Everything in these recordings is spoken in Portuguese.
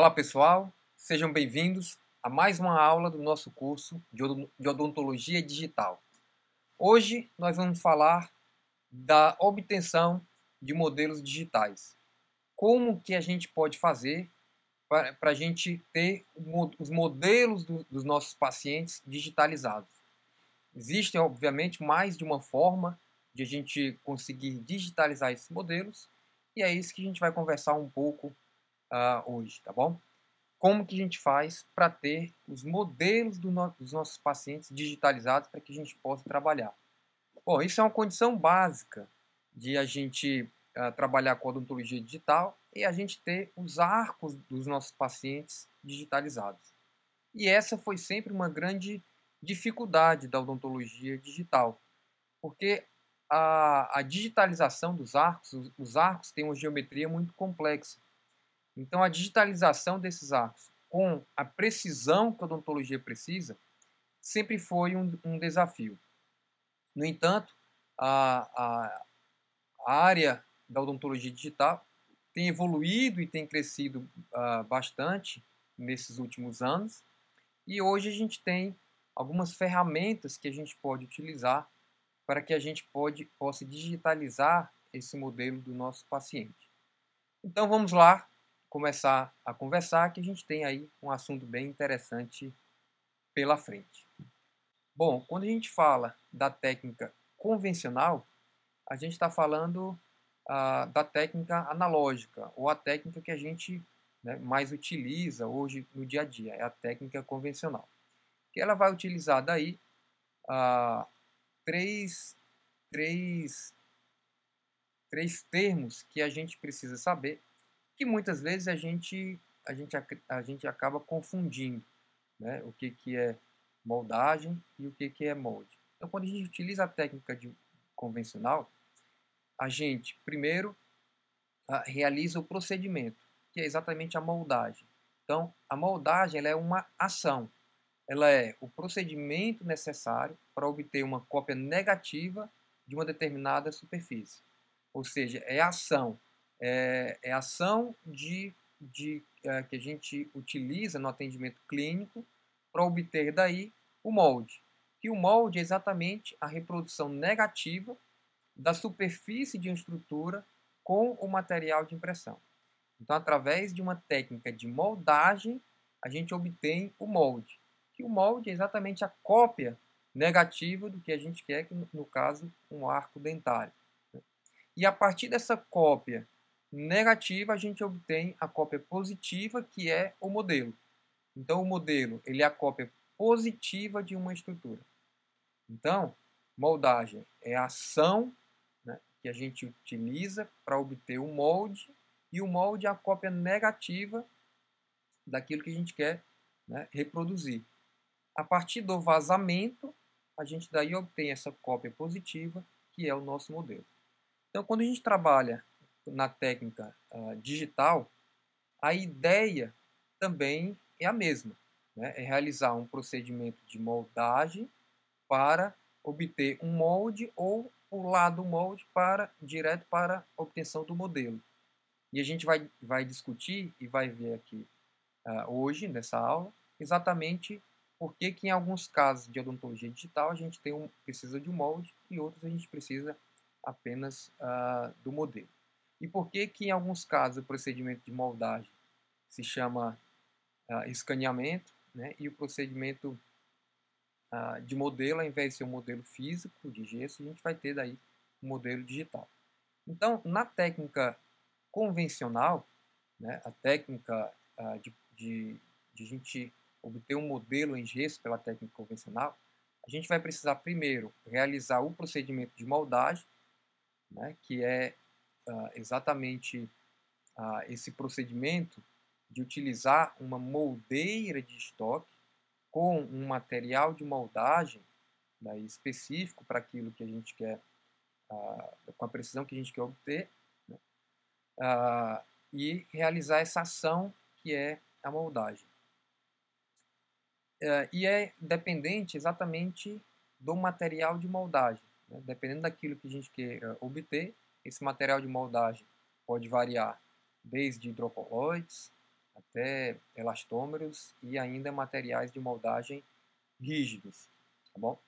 Olá pessoal, sejam bem-vindos a mais uma aula do nosso curso de odontologia digital. Hoje nós vamos falar da obtenção de modelos digitais. Como que a gente pode fazer para a gente ter os modelos do, dos nossos pacientes digitalizados. Existem, obviamente, mais de uma forma de a gente conseguir digitalizar esses modelos e é isso que a gente vai conversar um pouco uh, hoje, tá bom? Como que a gente faz para ter os modelos do no dos nossos pacientes digitalizados para que a gente possa trabalhar? Bom, isso é uma condição básica de a gente uh, trabalhar com odontologia digital e a gente ter os arcos dos nossos pacientes digitalizados. E essa foi sempre uma grande dificuldade da odontologia digital, porque a, a digitalização dos arcos, os, os arcos têm uma geometria muito complexa. Então, a digitalização desses arcos com a precisão que a odontologia precisa sempre foi um, um desafio. No entanto, a, a, a, área da odontologia digital tem evoluído e tem crescido uh, bastante nesses últimos anos. E hoje a gente tem algumas ferramentas que a gente pode utilizar para que a gente pode, possa digitalizar esse modelo do nosso paciente. Então vamos lá começar a conversar que a gente tem aí um assunto bem interessante pela frente. Bom, quando a gente fala da técnica convencional, a gente está falando ah, da técnica analógica, ou a técnica que a gente né, mais utiliza hoje no dia a dia, é a técnica convencional. Que ela vai utilizar daí ah, três, três, três termos que a gente precisa saber, que muitas vezes a gente, a gente, a gente acaba confundindo né, o que, que é moldagem e o que, que é molde. Então, quando a gente utiliza a técnica de convencional, a gente primeiro realiza o procedimento, que é exatamente a moldagem. Então, a moldagem é uma ação. Ela é o procedimento necessário para obter uma cópia negativa de uma determinada superfície. Ou seja, é ação. É, é ação de, de é, que a gente utiliza no atendimento clínico para obter daí o molde. Que o molde é exatamente a reprodução negativa da superfície de uma estrutura com o material de impressão. Então, através de uma técnica de moldagem, a gente obtém o molde. Que o molde é exatamente a cópia negativa do que a gente quer, que no caso, um arco dentário. E a partir dessa cópia negativa, a gente obtém a cópia positiva, que é o modelo. Então, o modelo ele é a cópia positiva de uma estrutura. Então, moldagem é a ação que a gente utiliza para obter o molde, e o molde é a cópia negativa daquilo que a gente quer né, reproduzir. A partir do vazamento, a gente daí obtém essa cópia positiva, que é o nosso modelo. Então, quando a gente trabalha na técnica uh, digital, a ideia também é a mesma. Né? É realizar um procedimento de moldagem para obter um molde ou pular do molde para direto para obtenção do modelo. E a gente vai, vai discutir e vai ver aqui uh, hoje, nessa aula, exatamente por que, que em alguns casos de odontologia digital a gente tem um, precisa de um molde e outros a gente precisa apenas uh, do modelo. E por que, que em alguns casos o procedimento de moldagem se chama uh, escaneamento né, e o procedimento uh, de modelo, ao invés de ser um modelo físico de gesso, a gente vai ter daí um modelo digital. Então, na técnica convencional, né, a técnica uh, de, de, de a gente obter um modelo em gesso pela técnica convencional, a gente vai precisar primeiro realizar o procedimento de moldagem, né, que é uh, exatamente uh, esse procedimento de utilizar uma moldeira de estoque com um material de moldagem daí, específico para aquilo que a gente quer, uh, com a precisão que a gente quer obter, né? uh, e realizar essa ação que é a moldagem. Uh, e é dependente exatamente do material de moldagem. Né? Dependendo daquilo que a gente queira obter, esse material de moldagem pode variar desde hidrocoloides, até elastômeros e ainda materiais de moldagem rígidos, tá bom?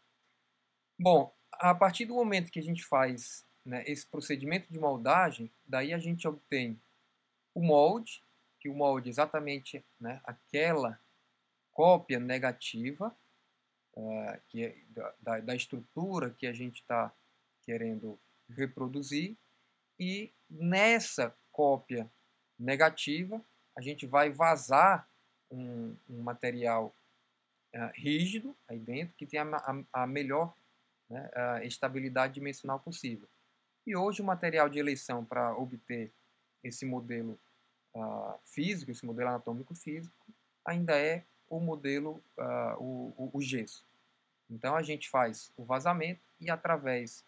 Bom, a partir do momento que a gente faz né, esse procedimento de moldagem, daí a gente obtém o molde, que o molde é exatamente né, aquela cópia negativa uh, que é da, da estrutura que a gente está querendo reproduzir e nessa cópia negativa a gente vai vazar um, um material uh, rígido aí dentro que tem a, a, a melhor né, a estabilidade dimensional possível. E hoje o material de eleição para obter esse modelo uh, físico, esse modelo anatômico físico, ainda é o modelo, uh, o, o, o gesso. Então a gente faz o vazamento e através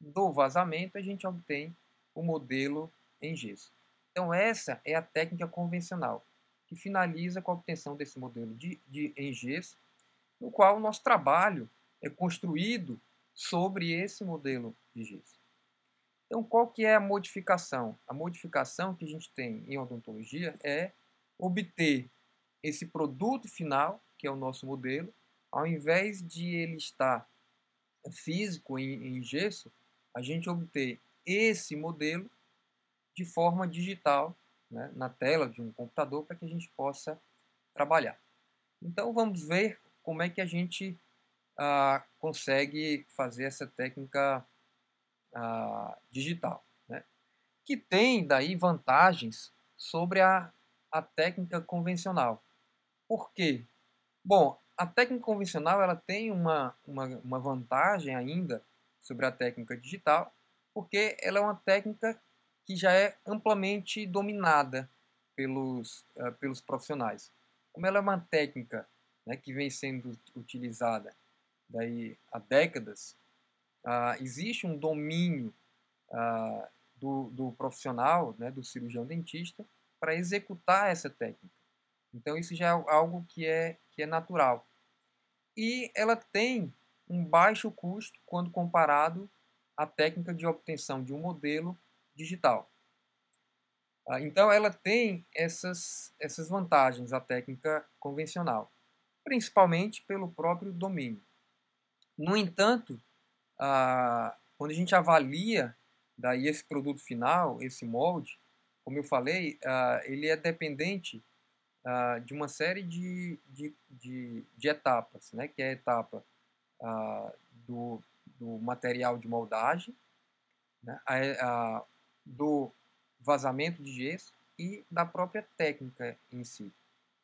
do vazamento a gente obtém o modelo em gesso. Então essa é a técnica convencional, que finaliza com a obtenção desse modelo de, de em gesso, no qual o nosso trabalho é construído sobre esse modelo de gesso. Então, qual que é a modificação? A modificação que a gente tem em odontologia é obter esse produto final, que é o nosso modelo, ao invés de ele estar físico em, em gesso, a gente obter esse modelo de forma digital né, na tela de um computador para que a gente possa trabalhar. Então vamos ver como é que a gente ah, consegue fazer essa técnica ah, digital, né? que tem daí vantagens sobre a, a técnica convencional. Por quê? Bom, a técnica convencional ela tem uma, uma, uma vantagem ainda sobre a técnica digital, porque ela é uma técnica que já é amplamente dominada pelos, uh, pelos profissionais. Como ela é uma técnica né, que vem sendo utilizada daí há décadas, uh, existe um domínio uh, do, do profissional, né, do cirurgião dentista, para executar essa técnica. Então isso já é algo que é, que é natural. E ela tem um baixo custo quando comparado à técnica de obtenção de um modelo digital. Ah, então ela tem essas, essas vantagens, a técnica convencional, principalmente pelo próprio domínio. No entanto, quando a gente avalia daí esse produto final, esse molde, como eu falei, ele é dependente de uma série de, de, de, de, etapas, né? que é a etapa uh, do, do material de moldagem, né? a, a, do vazamento de gesso e da própria técnica em si.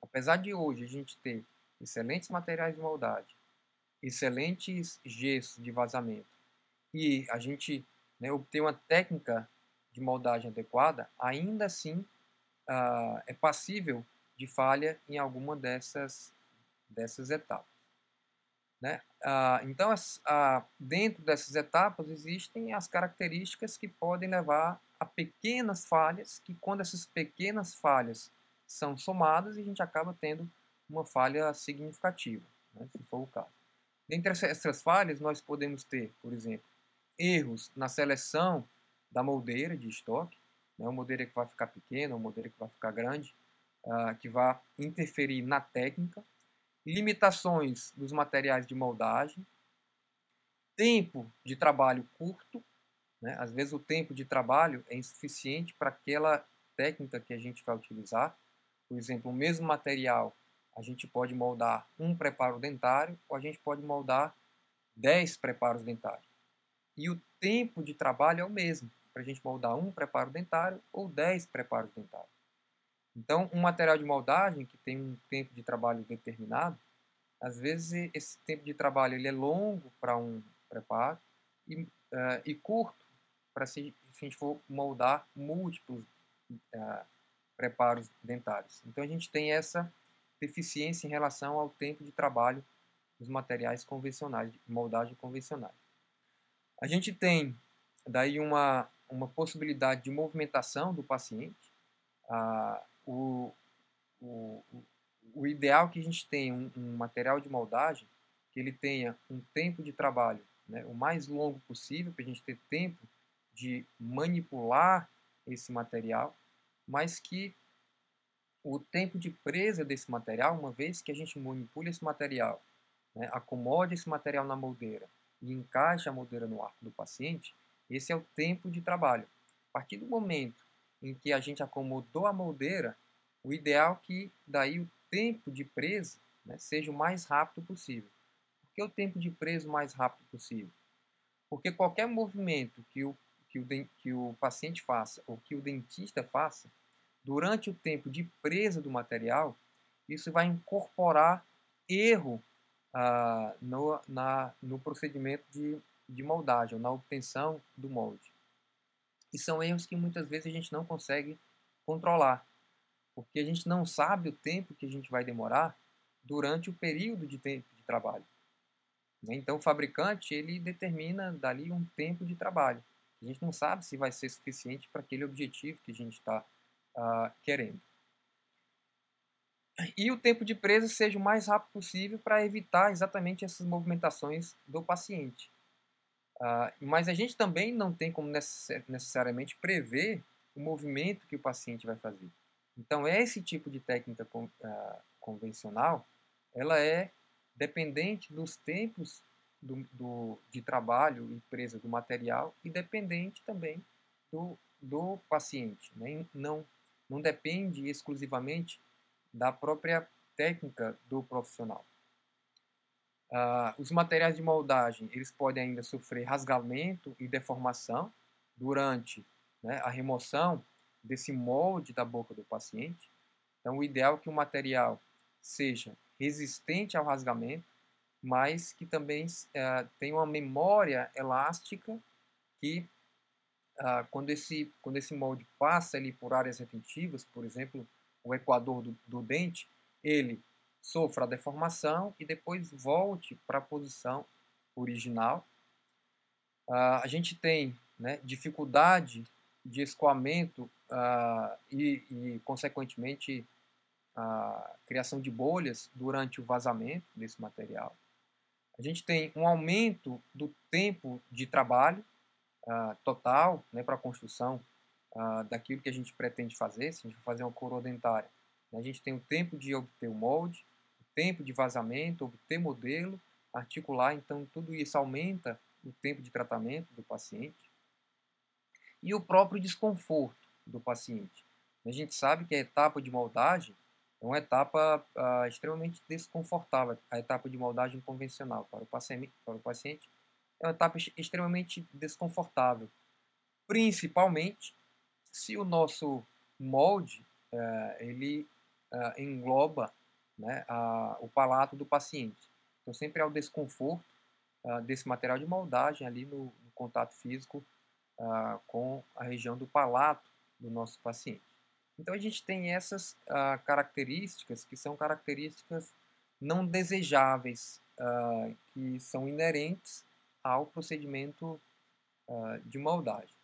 Apesar de hoje a gente ter excelentes materiais de moldagem, excelentes gessos de vazamento e a gente né, obter uma técnica de moldagem adequada, ainda assim uh, é passível de falha em alguma dessas, dessas etapas. Né? Ah, então, as, ah, dentro dessas etapas existem as características que podem levar a pequenas falhas, que quando essas pequenas falhas são somadas, a gente acaba tendo uma falha significativa, né, se for o caso. Dentre essas falhas, nós podemos ter, por exemplo, erros na seleção da moldeira de estoque, né, uma moldeira que vai ficar pequena, uma moldeira que vai ficar grande, uh, que vai interferir na técnica, limitações dos materiais de moldagem, tempo de trabalho curto, né? às vezes o tempo de trabalho é insuficiente para aquela técnica que a gente vai utilizar. Por exemplo, o mesmo material a gente pode moldar um preparo dentário ou a gente pode moldar 10 preparos dentários. E o tempo de trabalho é o mesmo, para a gente moldar um preparo dentário ou 10 preparos dentários. Então, um material de moldagem que tem um tempo de trabalho determinado, às vezes esse tempo de trabalho ele é longo para um preparo e, uh, e curto para se, se, a gente for moldar múltiplos uh, preparos dentários. Então, a gente tem essa deficiência em relação ao tempo de trabalho dos materiais convencionais, de moldagem convencional. A gente tem daí uma, uma possibilidade de movimentação do paciente, uh, o, o, o ideal que a gente tenha um, um, material de moldagem que ele tenha um tempo de trabalho né, o mais longo possível, para a gente ter tempo de manipular esse material, mas que o tempo de presa desse material, uma vez que a gente manipula esse material, né, acomode esse material na moldeira e encaixa a moldeira no arco do paciente, esse é o tempo de trabalho. A partir do momento em que a gente acomodou a moldeira, o ideal é que daí o tempo de presa né, seja o mais rápido possível. Por que o tempo de presa o mais rápido possível? Porque qualquer movimento que o, que o, que o paciente faça ou que o dentista faça, durante o tempo de presa do material, isso vai incorporar erro ah, no, na, no procedimento de, de moldagem, na obtenção do molde. E são erros que muitas vezes a gente não consegue controlar, porque a gente não sabe o tempo que a gente vai demorar durante o período de tempo de trabalho. Né? Então o fabricante ele determina dali um tempo de trabalho. A gente não sabe se vai ser suficiente para aquele objetivo que a gente está uh, querendo. E o tempo de presa seja o mais rápido possível para evitar exatamente essas movimentações do paciente. Uh, mas a gente também não tem como necessariamente prever o movimento que o paciente vai fazer. Então, esse tipo de técnica uh, convencional, ela é dependente dos tempos do, do, de trabalho e presa do material e dependente também do, do paciente. Né? Não, não depende exclusivamente da própria técnica do profissional. Uh, os materiais de moldagem eles podem ainda sofrer rasgamento e deformação durante né, a remoção desse molde da boca do paciente. Então, o ideal é que o material seja resistente ao rasgamento, mas que também uh, tenha uma memória elástica que, uh, quando, esse, quando esse molde passa ali por áreas retentivas, por exemplo, o equador do, do dente, ele sofra a deformação e depois volte para a posição original. Uh, a gente tem né, dificuldade de escoamento uh, e, e, consequentemente, a criação de bolhas durante o vazamento desse material. A gente tem um aumento do tempo de trabalho uh, total né, para a construção daquilo que a gente pretende fazer, se a gente for fazer uma coroa dentária. Né, a gente tem o tempo de obter o molde, o tempo de vazamento, obter modelo, articular, então tudo isso aumenta o tempo de tratamento do paciente e o próprio desconforto do paciente. A gente sabe que a etapa de moldagem é uma etapa uh, extremamente desconfortável, a etapa de moldagem convencional para o paciente, para o paciente é uma etapa extremamente desconfortável, principalmente se o nosso molde uh, ele uh, engloba né, a, o palato do paciente. Então sempre há o desconforto uh, desse material de moldagem ali no, no contato físico com a região do palato do nosso paciente. Então a gente tem essas características que são características não desejáveis, que são inerentes ao procedimento de moldagem.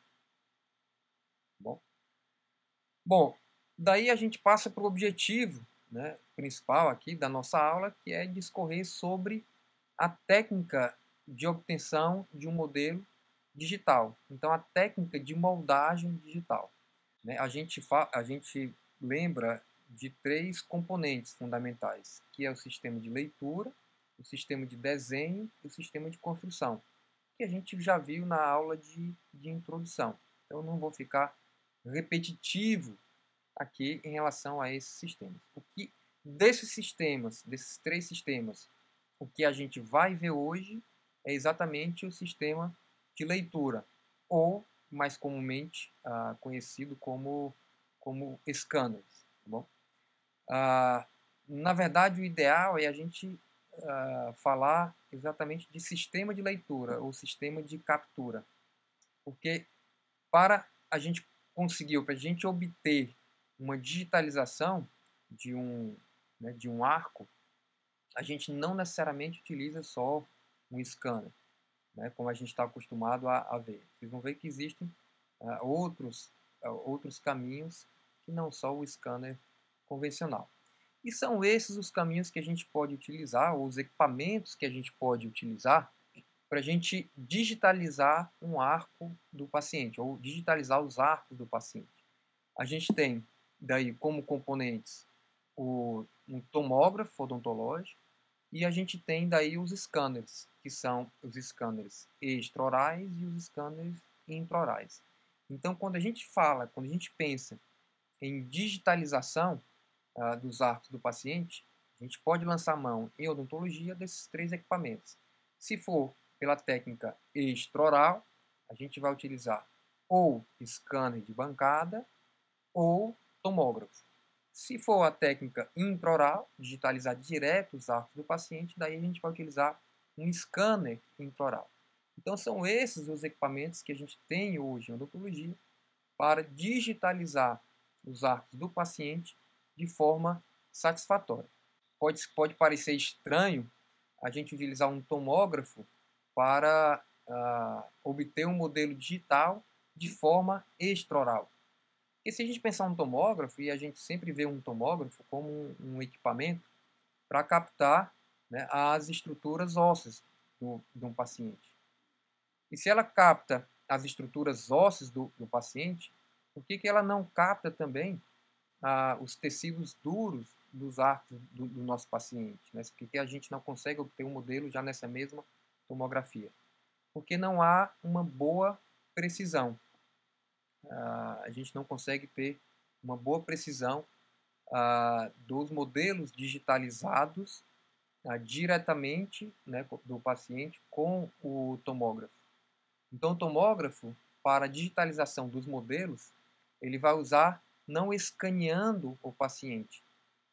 Bom, Bom, daí a gente passa para o objetivo né, principal aqui da nossa aula, que é discorrer sobre a técnica de obtenção de um modelo digital. Então, a técnica de moldagem digital. Né? A, gente a gente lembra de três componentes fundamentais, que é o sistema de leitura, o sistema de desenho e o sistema de construção, que a gente já viu na aula de, de introdução. Então, eu não vou ficar repetitivo aqui em relação a esses sistemas. O que desses sistemas, desses três sistemas, o que a gente vai ver hoje é exatamente o sistema de leitura, ou mais comumente uh, conhecido como, como scanners. Tá bom? Uh, na verdade, o ideal é a gente uh, falar exatamente de sistema de leitura ou sistema de captura, porque para a gente conseguiu, para a gente obter uma digitalização de um, né, de um arco, a gente não necessariamente utiliza só um scanner, né, como a gente está acostumado a, a, ver. Vocês vão ver que existem uh, outros, uh, outros caminhos que não só o scanner convencional. E são esses os caminhos que a gente pode utilizar, ou os equipamentos que a gente pode utilizar para a gente digitalizar um arco do paciente, ou digitalizar os arcos do paciente. A gente tem daí como componentes o, um tomógrafo odontológico e a gente tem daí os scanners, que são os scanners extraorais e os scanners intraorais. Então, quando a gente fala, quando a gente pensa em digitalização uh, dos arcos do paciente, a gente pode lançar mão em odontologia desses três equipamentos. Se for pela técnica extraoral, a gente vai utilizar ou scanner de bancada ou tomógrafo. Se for a técnica intraoral, digitalizar direto os arcos do paciente, daí a gente vai utilizar um scanner intraoral. Então são esses os equipamentos que a gente tem hoje em odontologia para digitalizar os arcos do paciente de forma satisfatória. Pode, pode parecer estranho a gente utilizar um tomógrafo para uh, obter um modelo digital de forma extraoral. E se a gente pensar um tomógrafo, e a gente sempre vê um tomógrafo como um, um equipamento para captar né, as estruturas ósseas do, de um paciente. E se ela capta as estruturas ósseas do, do paciente, por que, que ela não capta também ah, os tecidos duros dos arcos do, do nosso paciente? Né? Por que a gente não consegue obter um modelo já nessa mesma tomografia? Porque não há uma boa precisão. Ah, a gente não consegue ter uma boa precisão ah, dos modelos digitalizados ah, diretamente né, do paciente com o tomógrafo. Então, o tomógrafo, para a digitalização dos modelos, ele vai usar não escaneando o paciente,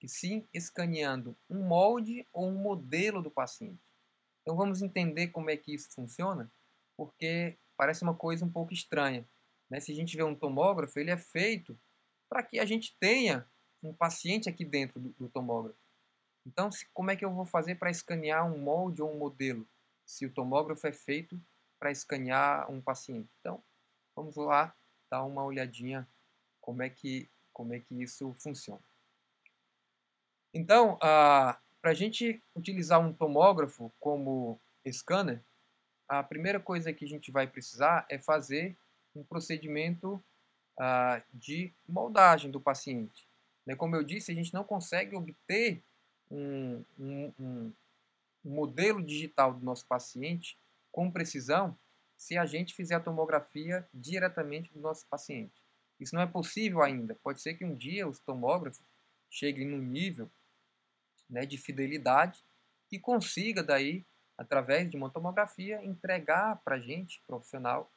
e sim escaneando um molde ou um modelo do paciente. Então vamos entender como é que isso funciona, porque parece uma coisa um pouco estranha. Né? Se a gente vê um tomógrafo, ele é feito para que a gente tenha um paciente aqui dentro do, do tomógrafo. Então, se, como é que eu vou fazer para escanear um molde ou um modelo, se o tomógrafo é feito para escanear um paciente. Então, vamos lá dar uma olhadinha como é que, como é que isso funciona. Então, para a gente utilizar um tomógrafo como scanner, a primeira coisa que a gente vai precisar é fazer um procedimento ah, de moldagem do paciente. Né? Como eu disse, a gente não consegue obter um, um, um modelo digital do nosso paciente com precisão se a gente fizer a tomografia diretamente do nosso paciente. Isso não é possível ainda. Pode ser que um dia os tomógrafos cheguem num nível né, de fidelidade que consiga daí, através de uma tomografia, entregar para a gente, profissional,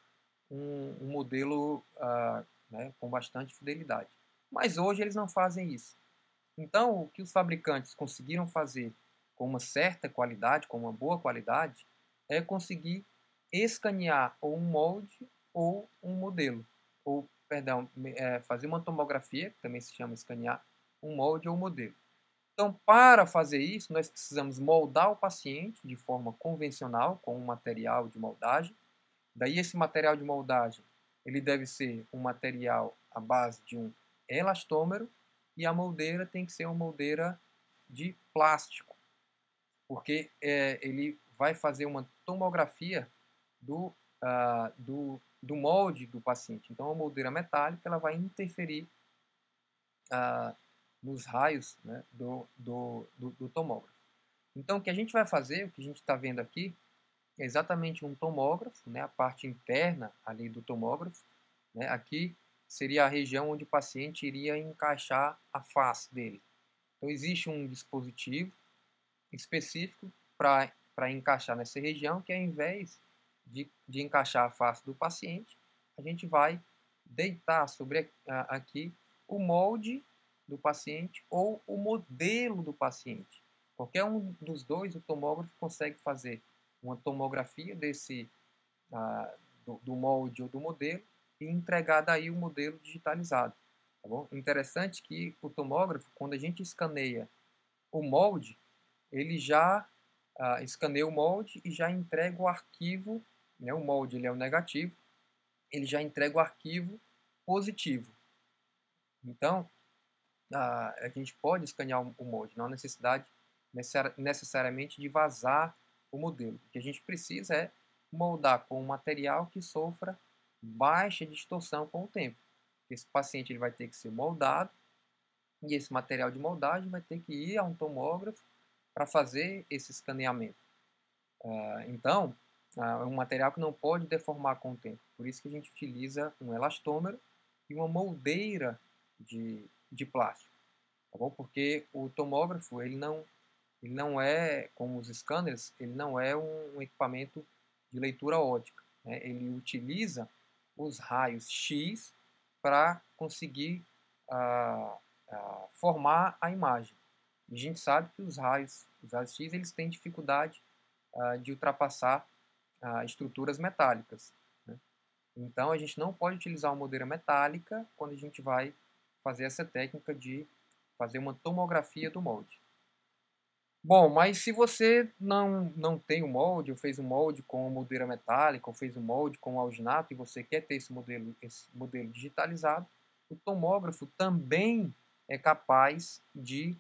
um, um modelo uh, né, com bastante fidelidade. Mas hoje eles não fazem isso. Então, o que os fabricantes conseguiram fazer com uma certa qualidade, com uma boa qualidade, é conseguir escanear ou um molde ou um modelo. Ou, perdão, é, fazer uma tomografia, que também se chama escanear, um molde ou um modelo. Então, para fazer isso, nós precisamos moldar o paciente de forma convencional, com um material de moldagem. Daí, esse material de moldagem ele deve ser um material à base de um elastômero e a moldeira tem que ser uma moldeira de plástico, porque é, ele vai fazer uma tomografia do, uh, do, do molde do paciente. Então, a moldeira metálica ela vai interferir uh, nos raios né, do, do, do, do tomógrafo. Então, o que a gente vai fazer, o que a gente está vendo aqui, é exatamente um tomógrafo, né, a parte interna ali do tomógrafo. Né, aqui seria a região onde o paciente iria encaixar a face dele. Então, existe um dispositivo específico para encaixar nessa região, que ao invés de, de encaixar a face do paciente, a gente vai deitar sobre aqui o molde do paciente ou o modelo do paciente. Qualquer um dos dois, o tomógrafo consegue fazer uma tomografia desse uh, do, do, molde ou do modelo e entregar daí o modelo digitalizado. Tá bom? Interessante que o tomógrafo, quando a gente escaneia o molde, ele já uh, escaneia o molde e já entrega o arquivo né, o molde ele é o negativo, ele já entrega o arquivo positivo. Então, a, a gente pode escanear o molde, não há necessidade necessariamente de vazar o modelo. O que a gente precisa é moldar com um material que sofra baixa distorção com o tempo. Esse paciente ele vai ter que ser moldado e esse material de moldagem vai ter que ir a um tomógrafo para fazer esse escaneamento. Uh, então, uh, é um material que não pode deformar com o tempo. Por isso que a gente utiliza um elastômero e uma moldeira de, de plástico. Tá bom? Porque o tomógrafo ele não, ele não é, como os scanners, ele não é um, um equipamento de leitura ótica. Né? Ele utiliza os raios X para conseguir formar a imagem. E a gente sabe que os raios, os raios X eles têm dificuldade de ultrapassar estruturas metálicas. Né? Então a gente não pode utilizar uma moldeira metálica quando a gente vai fazer essa técnica de fazer uma tomografia do molde. Bom, mas se você não, não tem o molde, ou fez um molde com moldeira metálica, ou fez um molde com alginato, e você quer ter esse modelo, esse modelo digitalizado, o tomógrafo também é capaz de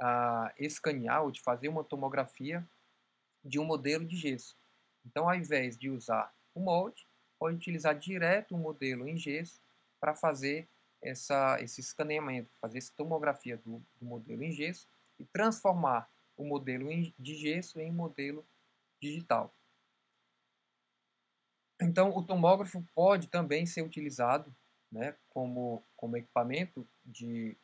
uh, escanear ou de fazer uma tomografia de um modelo de gesso. Então, ao invés de usar o molde, pode utilizar direto o modelo em gesso para fazer essa, esse escaneamento, fazer essa tomografia do, do modelo em gesso e transformar o modelo de gesso em modelo digital. Então, o tomógrafo pode também ser utilizado né, como, como equipamento de,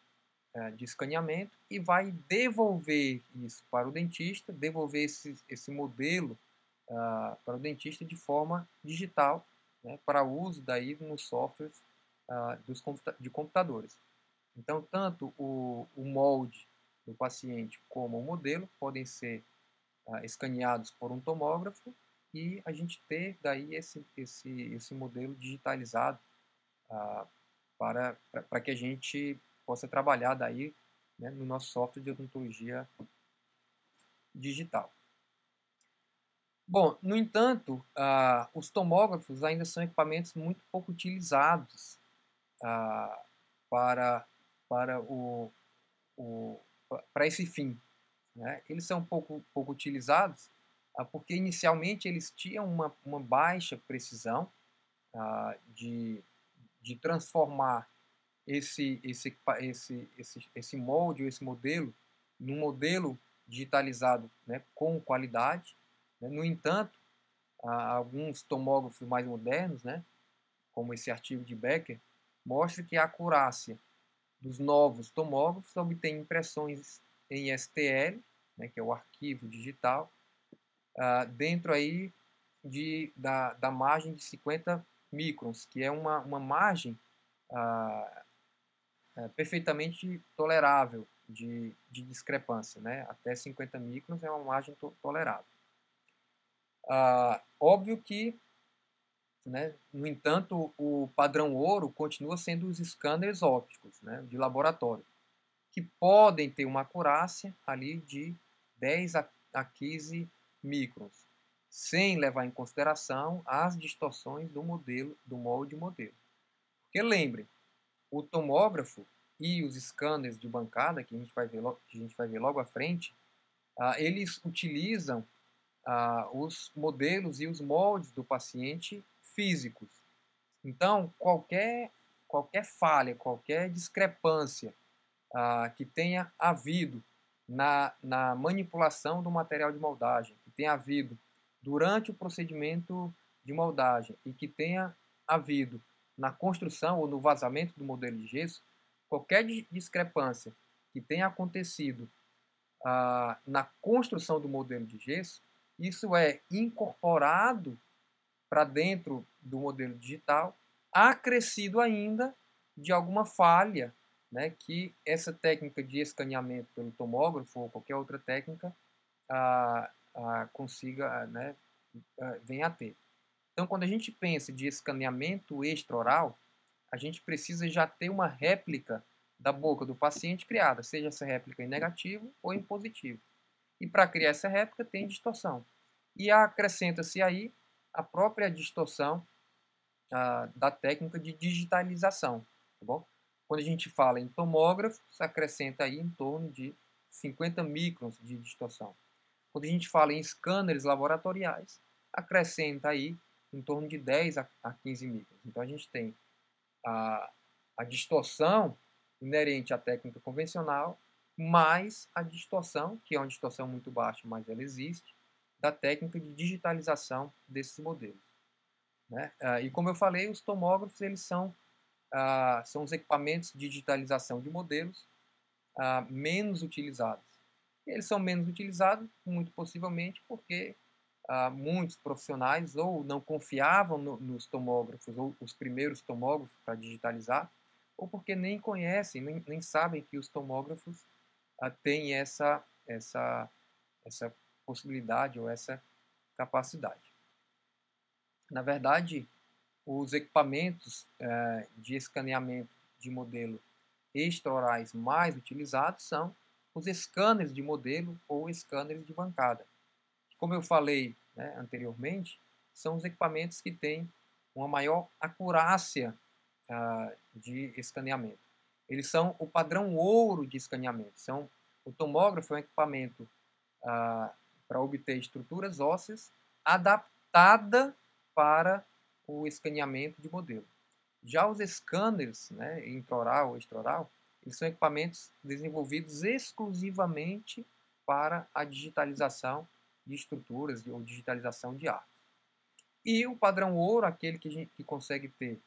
é, de escaneamento e vai devolver isso para o dentista, devolver esse, esse modelo uh, para o dentista de forma digital, né, para uso daí nos softwares uh, dos computa de computadores. Então, tanto o, o molde do paciente como modelo podem ser ah, escaneados por um tomógrafo e a gente ter daí esse, esse, esse modelo digitalizado ah, para, para que a gente possa trabalhar daí né, no nosso software de odontologia digital. Bom, no entanto, ah, os tomógrafos ainda são equipamentos muito pouco utilizados para, para o, o, para esse fim. Né? Eles são pouco, pouco utilizados ah, porque inicialmente eles tinham uma, uma baixa precisão ah, de, de transformar esse, esse, esse, esse, esse molde ou esse modelo num modelo digitalizado né, com qualidade. Né? No entanto, ah, alguns tomógrafos mais modernos, né, como esse artigo de Becker, mostra que a acurácia dos novos tomógrafos obtém impressões em STL, né, que é o arquivo digital, uh, dentro aí de, da, da margem de 50 microns, que é uma, uma margem uh, perfeitamente tolerável de, de discrepância. Né? Até 50 microns é uma margem to tolerável. Uh, óbvio que né? No entanto, o padrão ouro continua sendo os scanners ópticos né, de laboratório, que podem ter uma acurácia ali de 10 a 15 microns, sem levar em consideração as distorções do modelo, do molde modelo. Porque lembre, o tomógrafo e os scanners de bancada, que a gente vai ver, que a gente vai ver logo à frente, ah, eles utilizam ah, os modelos e os moldes do paciente físicos. Então, qualquer, qualquer falha, qualquer discrepância ah, que tenha havido na, na manipulação do material de moldagem, que tenha havido durante o procedimento de moldagem e que tenha havido na construção ou no vazamento do modelo de gesso, qualquer discrepância que tenha acontecido ah, na construção do modelo de gesso, isso é incorporado para dentro do modelo digital, acrescido ainda de alguma falha né, que essa técnica de escaneamento pelo tomógrafo ou qualquer outra técnica ah, ah, consiga, né, venha a ter. Então, quando a gente pensa de escaneamento extraoral, a gente precisa já ter uma réplica da boca do paciente criada, seja essa réplica em negativo ou em positivo. E para criar essa réplica tem distorção. E acrescenta-se aí a própria distorção da técnica de digitalização, tá bom? Quando a gente fala em tomógrafo, se acrescenta aí em torno de 50 microns de distorção. Quando a gente fala em scanners laboratoriais, acrescenta aí em torno de 10 a 15 microns. Então a gente tem a, a distorção inerente à técnica convencional, mais a distorção, que é uma distorção muito baixa, mas ela existe, da técnica de digitalização desses modelos. Né? Ah, e como eu falei, os tomógrafos eles são, ah, são os equipamentos de digitalização de modelos ah, menos utilizados. Eles são menos utilizados, muito possivelmente, porque muitos profissionais ou não confiavam no, nos tomógrafos, ou os primeiros tomógrafos para digitalizar, ou porque nem conhecem, nem, nem sabem que os tomógrafos têm essa, essa, essa possibilidade ou essa capacidade. Na verdade, os equipamentos é, de escaneamento de modelo extraorais mais utilizados são os scanners de modelo ou scanners de bancada. Como eu falei né, anteriormente, são os equipamentos que têm uma maior acurácia uh, de escaneamento. Eles são o padrão ouro de escaneamento. São, o tomógrafo é um equipamento uh, para obter estruturas ósseas adaptada para o escaneamento de modelo. Já os scanners, né, intraoral ou extraoral, eles são equipamentos desenvolvidos exclusivamente para a digitalização de estruturas ou digitalização de arcos. E o padrão ouro, aquele que, gente, que consegue ter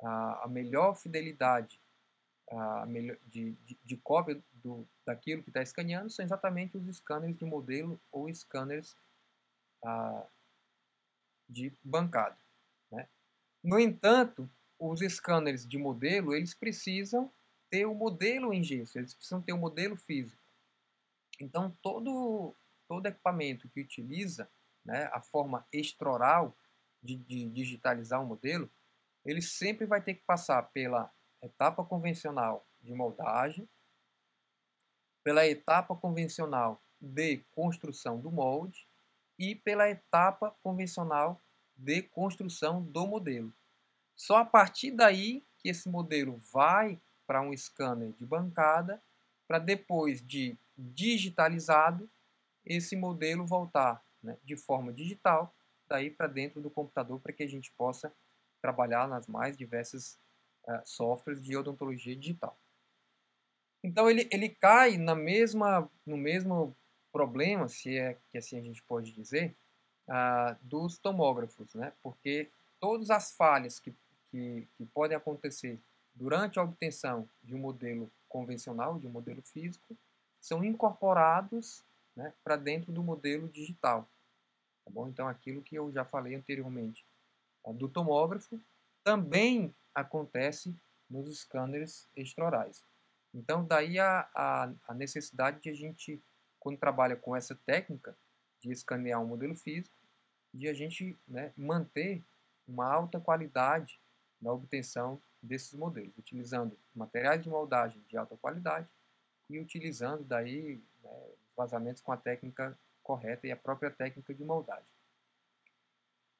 a, a melhor fidelidade a melhor, de, de, de, cópia do, daquilo que está escaneando, são exatamente os scanners de modelo ou scanners ah, de bancada. Né? No entanto, os scanners de modelo, eles precisam ter o modelo em gesso, eles precisam ter o modelo físico. Então, todo, todo equipamento que utiliza né, a forma extraoral de, de digitalizar o modelo, ele sempre vai ter que passar pela etapa convencional de moldagem, pela etapa convencional de construção do molde e pela etapa convencional de construção do modelo. Só a partir daí que esse modelo vai para um scanner de bancada, para depois de digitalizado, esse modelo voltar né, de forma digital, daí para dentro do computador, para que a gente possa trabalhar nas mais diversas uh, softwares de odontologia digital. Então ele, ele cai na mesma, no mesmo problema, se é que assim a gente pode dizer, uh, dos tomógrafos, né? porque todas as falhas que, que, que podem acontecer durante a obtenção de um modelo convencional, de um modelo físico, são incorporados né, para dentro do modelo digital. Tá bom? Então, aquilo que eu já falei anteriormente uh, do tomógrafo também acontece nos scanners extraorais. Então, daí a, a, a, necessidade de a gente, quando trabalha com essa técnica de escanear um modelo físico, de a gente né, manter uma alta qualidade na obtenção desses modelos, utilizando materiais de moldagem de alta qualidade e utilizando daí né, vazamentos com a técnica correta e a própria técnica de moldagem.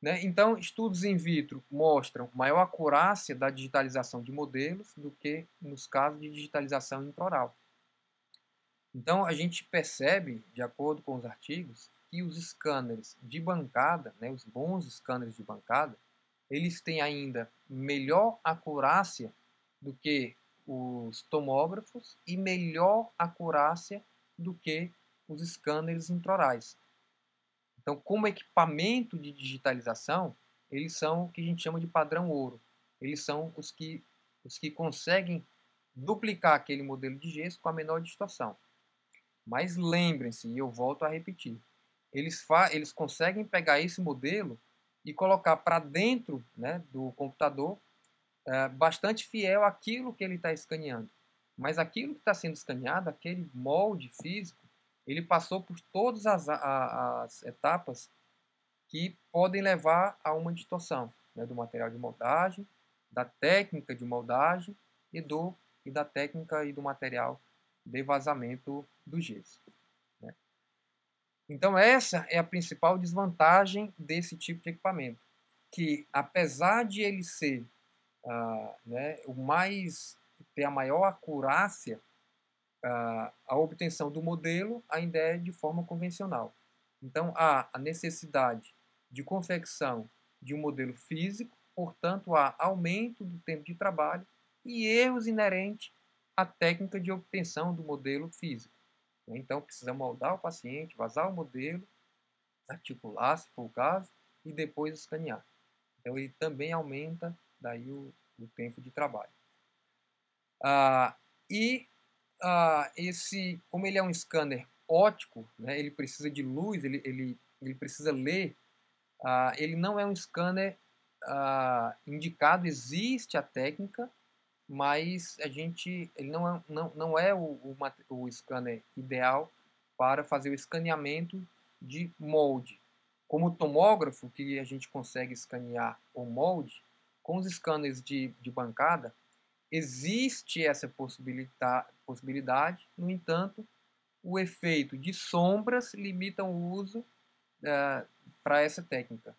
Né? Então, estudos in vitro mostram maior acurácia da digitalização de modelos do que nos casos de digitalização intraoral. Então, a gente percebe, de acordo com os artigos, que os scanners de bancada, né, os bons scanners de bancada, eles têm ainda melhor acurácia do que os tomógrafos e melhor acurácia do que os scanners intraorais. Então, como equipamento de digitalização, eles são o que a gente chama de padrão ouro. Eles são os que, os que conseguem duplicar aquele modelo de gesso com a menor distorção. Mas lembrem-se, e eu volto a repetir, eles, eles conseguem pegar esse modelo e colocar para dentro né, do computador é, bastante fiel àquilo que ele está escaneando. Mas aquilo que está sendo escaneado, aquele molde físico, ele passou por todas as, as etapas que podem levar a uma distorção né, do material de moldagem, da técnica de moldagem e, do, e da técnica e do material de vazamento do gesso. Né. Então essa é a principal desvantagem desse tipo de equipamento, que apesar de ele ser ah, né, o mais ter a maior acurácia a, obtenção do modelo ainda é de forma convencional. Então, há a necessidade de confecção de um modelo físico, portanto, há aumento do tempo de trabalho e erros inerentes a técnica de obtenção do modelo físico. Então, precisa moldar o paciente, vazar o modelo, articular, se for o caso, e depois escanear. Então, ele também aumenta daí o, o tempo de trabalho. Ah, e ah, esse, como ele é um scanner óptico, né, ele precisa de luz, ele, ele, ele precisa ler, ah, ele não é um scanner ah, indicado, existe a técnica, mas a gente, ele não é, não, não é o, o, o scanner ideal para fazer o escaneamento de molde. Como tomógrafo, que a gente consegue escanear o molde, com os scanners de, de bancada, existe essa possibilidade, no entanto, o efeito de sombras limita o uso uh, para essa técnica.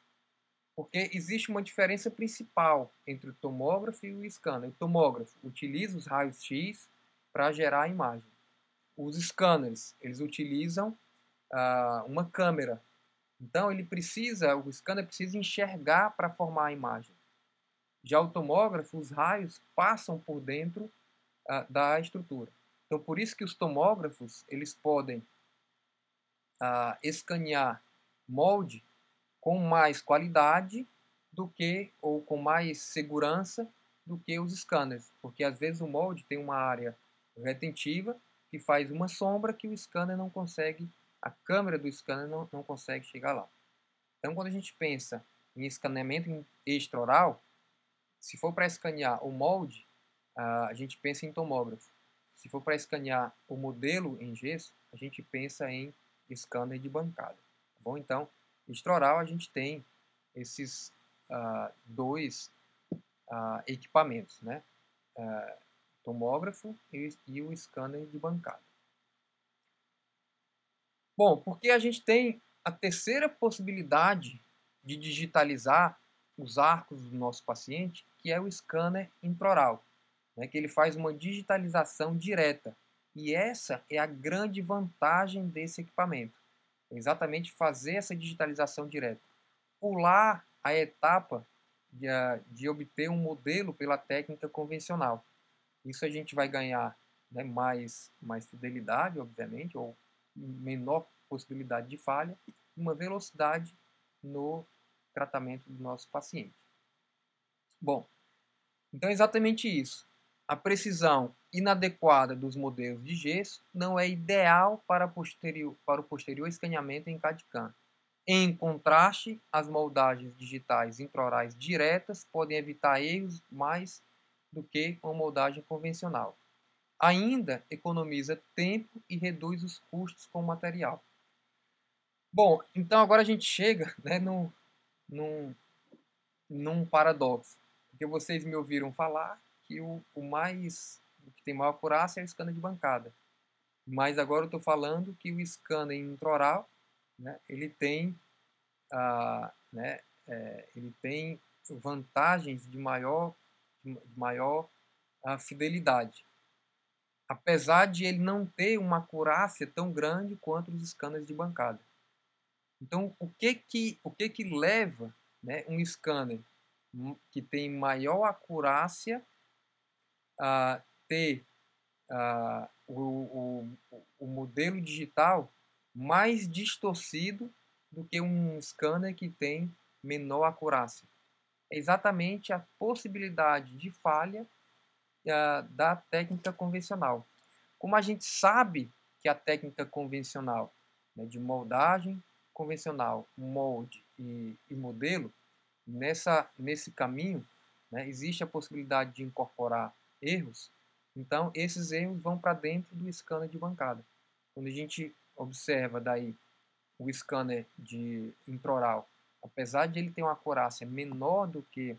Porque existe uma diferença principal entre o tomógrafo e o scanner. O tomógrafo utiliza os raios X para gerar a imagem. Os scanners, eles utilizam uh, uma câmera. Então ele precisa, o scanner precisa enxergar para formar a imagem. Já o tomógrafo, os raios passam por dentro uh, da estrutura. Então por isso que os tomógrafos eles podem uh, escanear molde com mais qualidade do que ou com mais segurança do que os scanners, porque às vezes o molde tem uma área retentiva que faz uma sombra que o scanner não consegue, a câmera do scanner não, não consegue chegar lá. Então quando a gente pensa em escaneamento extraoral, se for para escanear o molde, a gente pensa em tomógrafo. Se for para escanear o modelo em gesso, a gente pensa em scanner de bancada. Tá bom? Então, Extraoral a gente tem esses uh, dois uh, equipamentos, né? Uh, tomógrafo e, e, o scanner de bancada. Bom, porque a gente tem a terceira possibilidade de digitalizar os arcos do nosso paciente, que é o scanner intraoral, né, que ele faz uma digitalização direta. E essa é a grande vantagem desse equipamento exatamente fazer essa digitalização direta. Pular a etapa de, de obter um modelo pela técnica convencional. Isso a gente vai ganhar né, mais, mais fidelidade, obviamente, ou menor possibilidade de falha, uma velocidade no tratamento do nosso paciente. Bom, então é exatamente isso. A precisão inadequada dos modelos de gesso não é ideal para, posterior, para o posterior escaneamento em CAD-CAM. Em contraste, as moldagens digitais intraorais diretas podem evitar erros mais do que uma moldagem convencional. Ainda economiza tempo e reduz os custos com o material. Bom, então agora a gente chega né, num, num, num paradoxo. Porque vocês me ouviram falar que o, o mais o que tem maior acurácia é o scanner de bancada. Mas agora eu estou falando que o scanner intraoral, né, ele tem, ah, né, é, ele tem vantagens de maior, de maior ah, fidelidade. Apesar de ele não ter uma acurácia tão grande quanto os scanners de bancada. Então, o que que, o que, que leva né, um scanner que tem maior acurácia a ter uh, o, o, o modelo digital mais distorcido do que um scanner que tem menor acurácia. É exatamente a possibilidade de falha uh, da técnica convencional. Como a gente sabe que a técnica convencional né, de moldagem convencional, molde e, e modelo, nessa, nesse caminho né, existe a possibilidade de incorporar erros, então esses erros vão para dentro do scanner de bancada. Quando a gente observa daí o scanner de intraoral, apesar de ele ter uma acurácia menor do que